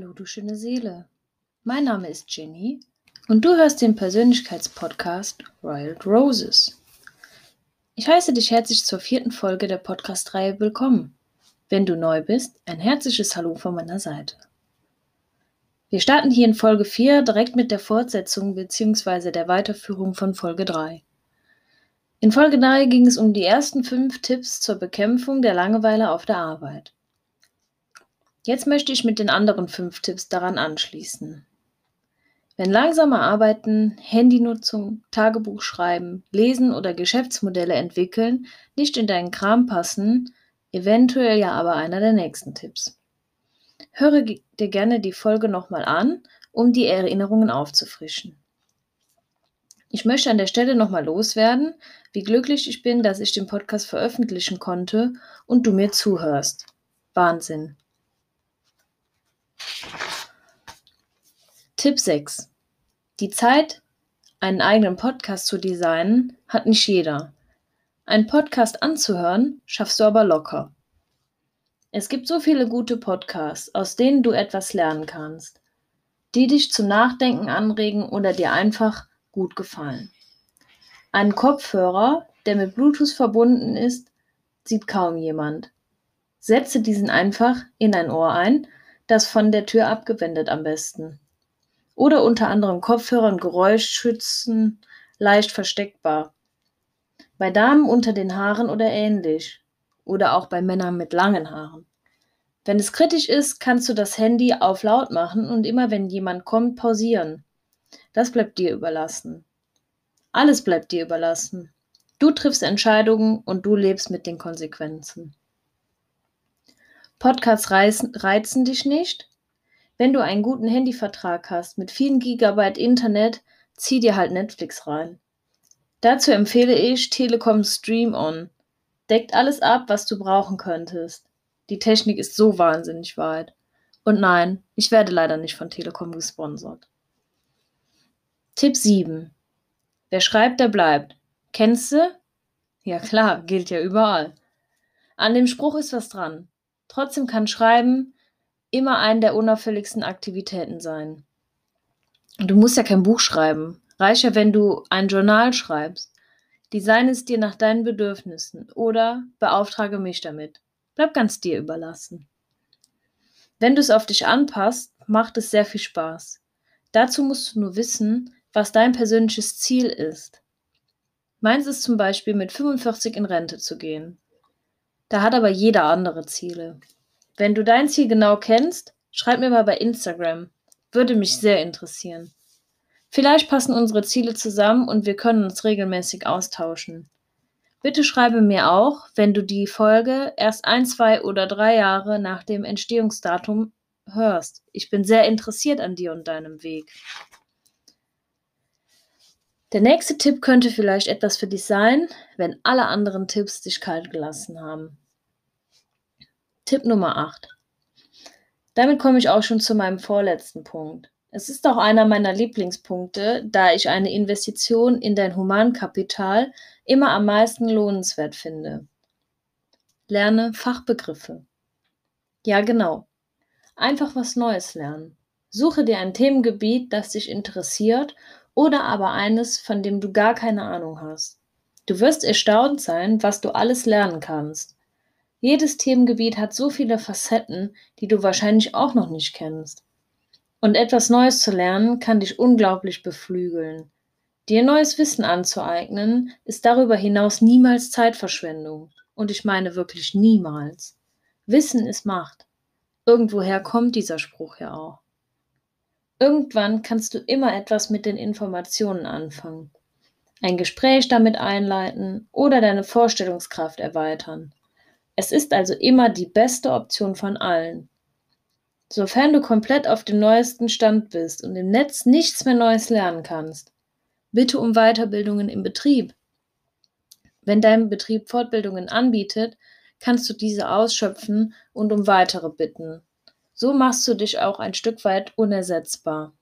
Hallo, du schöne Seele. Mein Name ist Jenny und du hörst den Persönlichkeitspodcast Royal Roses. Ich heiße dich herzlich zur vierten Folge der Podcast-Reihe willkommen. Wenn du neu bist, ein herzliches Hallo von meiner Seite. Wir starten hier in Folge 4 direkt mit der Fortsetzung bzw. der Weiterführung von Folge 3. In Folge 3 ging es um die ersten fünf Tipps zur Bekämpfung der Langeweile auf der Arbeit. Jetzt möchte ich mit den anderen fünf Tipps daran anschließen. Wenn langsame Arbeiten, Handynutzung, Tagebuch schreiben, Lesen oder Geschäftsmodelle entwickeln nicht in deinen Kram passen, eventuell ja aber einer der nächsten Tipps. Höre dir gerne die Folge nochmal an, um die Erinnerungen aufzufrischen. Ich möchte an der Stelle nochmal loswerden, wie glücklich ich bin, dass ich den Podcast veröffentlichen konnte und du mir zuhörst. Wahnsinn. Tipp 6. Die Zeit, einen eigenen Podcast zu designen, hat nicht jeder. Einen Podcast anzuhören, schaffst du aber locker. Es gibt so viele gute Podcasts, aus denen du etwas lernen kannst, die dich zum Nachdenken anregen oder dir einfach gut gefallen. Einen Kopfhörer, der mit Bluetooth verbunden ist, sieht kaum jemand. Setze diesen einfach in ein Ohr ein das von der Tür abgewendet am besten. Oder unter anderem Kopfhörer und Geräuschschützen leicht versteckbar. Bei Damen unter den Haaren oder ähnlich. Oder auch bei Männern mit langen Haaren. Wenn es kritisch ist, kannst du das Handy auf laut machen und immer wenn jemand kommt, pausieren. Das bleibt dir überlassen. Alles bleibt dir überlassen. Du triffst Entscheidungen und du lebst mit den Konsequenzen. Podcasts reizen, reizen dich nicht? Wenn du einen guten Handyvertrag hast mit vielen Gigabyte Internet, zieh dir halt Netflix rein. Dazu empfehle ich Telekom Stream On. Deckt alles ab, was du brauchen könntest. Die Technik ist so wahnsinnig weit. Und nein, ich werde leider nicht von Telekom gesponsert. Tipp 7. Wer schreibt, der bleibt. Kennst du? Ja klar, gilt ja überall. An dem Spruch ist was dran. Trotzdem kann Schreiben immer eine der unauffälligsten Aktivitäten sein. Du musst ja kein Buch schreiben. Reicht ja, wenn du ein Journal schreibst. Design es dir nach deinen Bedürfnissen oder beauftrage mich damit. Bleib ganz dir überlassen. Wenn du es auf dich anpasst, macht es sehr viel Spaß. Dazu musst du nur wissen, was dein persönliches Ziel ist. Meins ist zum Beispiel mit 45 in Rente zu gehen. Da hat aber jeder andere Ziele. Wenn du dein Ziel genau kennst, schreib mir mal bei Instagram. Würde mich sehr interessieren. Vielleicht passen unsere Ziele zusammen und wir können uns regelmäßig austauschen. Bitte schreibe mir auch, wenn du die Folge erst ein, zwei oder drei Jahre nach dem Entstehungsdatum hörst. Ich bin sehr interessiert an dir und deinem Weg. Der nächste Tipp könnte vielleicht etwas für dich sein, wenn alle anderen Tipps dich kalt gelassen haben. Tipp Nummer 8. Damit komme ich auch schon zu meinem vorletzten Punkt. Es ist auch einer meiner Lieblingspunkte, da ich eine Investition in dein Humankapital immer am meisten lohnenswert finde. Lerne Fachbegriffe. Ja, genau. Einfach was Neues lernen. Suche dir ein Themengebiet, das dich interessiert oder aber eines, von dem du gar keine Ahnung hast. Du wirst erstaunt sein, was du alles lernen kannst. Jedes Themengebiet hat so viele Facetten, die du wahrscheinlich auch noch nicht kennst. Und etwas Neues zu lernen kann dich unglaublich beflügeln. Dir neues Wissen anzueignen, ist darüber hinaus niemals Zeitverschwendung. Und ich meine wirklich niemals. Wissen ist Macht. Irgendwoher kommt dieser Spruch ja auch. Irgendwann kannst du immer etwas mit den Informationen anfangen, ein Gespräch damit einleiten oder deine Vorstellungskraft erweitern. Es ist also immer die beste Option von allen. Sofern du komplett auf dem neuesten Stand bist und im Netz nichts mehr Neues lernen kannst, bitte um Weiterbildungen im Betrieb. Wenn dein Betrieb Fortbildungen anbietet, kannst du diese ausschöpfen und um weitere bitten. So machst du dich auch ein Stück weit unersetzbar.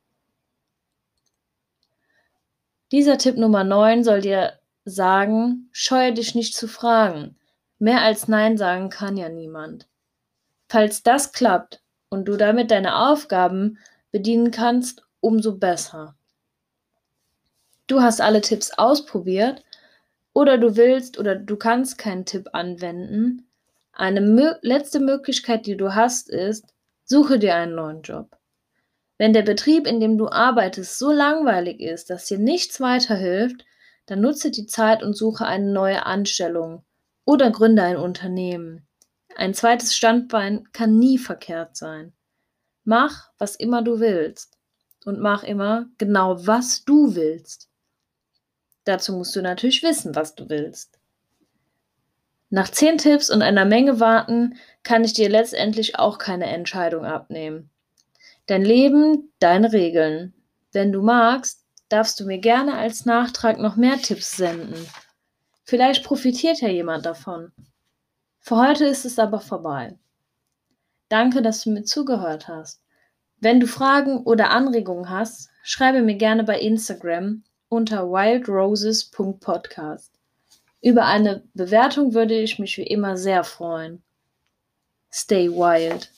Dieser Tipp Nummer 9 soll dir sagen, scheue dich nicht zu fragen. Mehr als Nein sagen kann ja niemand. Falls das klappt, und du damit deine Aufgaben bedienen kannst, umso besser. Du hast alle Tipps ausprobiert oder du willst oder du kannst keinen Tipp anwenden. Eine mö letzte Möglichkeit, die du hast, ist, suche dir einen neuen Job. Wenn der Betrieb, in dem du arbeitest, so langweilig ist, dass dir nichts weiterhilft, dann nutze die Zeit und suche eine neue Anstellung oder gründe ein Unternehmen. Ein zweites Standbein kann nie verkehrt sein. Mach, was immer du willst. Und mach immer genau, was du willst. Dazu musst du natürlich wissen, was du willst. Nach zehn Tipps und einer Menge Warten kann ich dir letztendlich auch keine Entscheidung abnehmen. Dein Leben, deine Regeln. Wenn du magst, darfst du mir gerne als Nachtrag noch mehr Tipps senden. Vielleicht profitiert ja jemand davon. Für heute ist es aber vorbei. Danke, dass du mir zugehört hast. Wenn du Fragen oder Anregungen hast, schreibe mir gerne bei Instagram unter wildroses.podcast. Über eine Bewertung würde ich mich wie immer sehr freuen. Stay wild.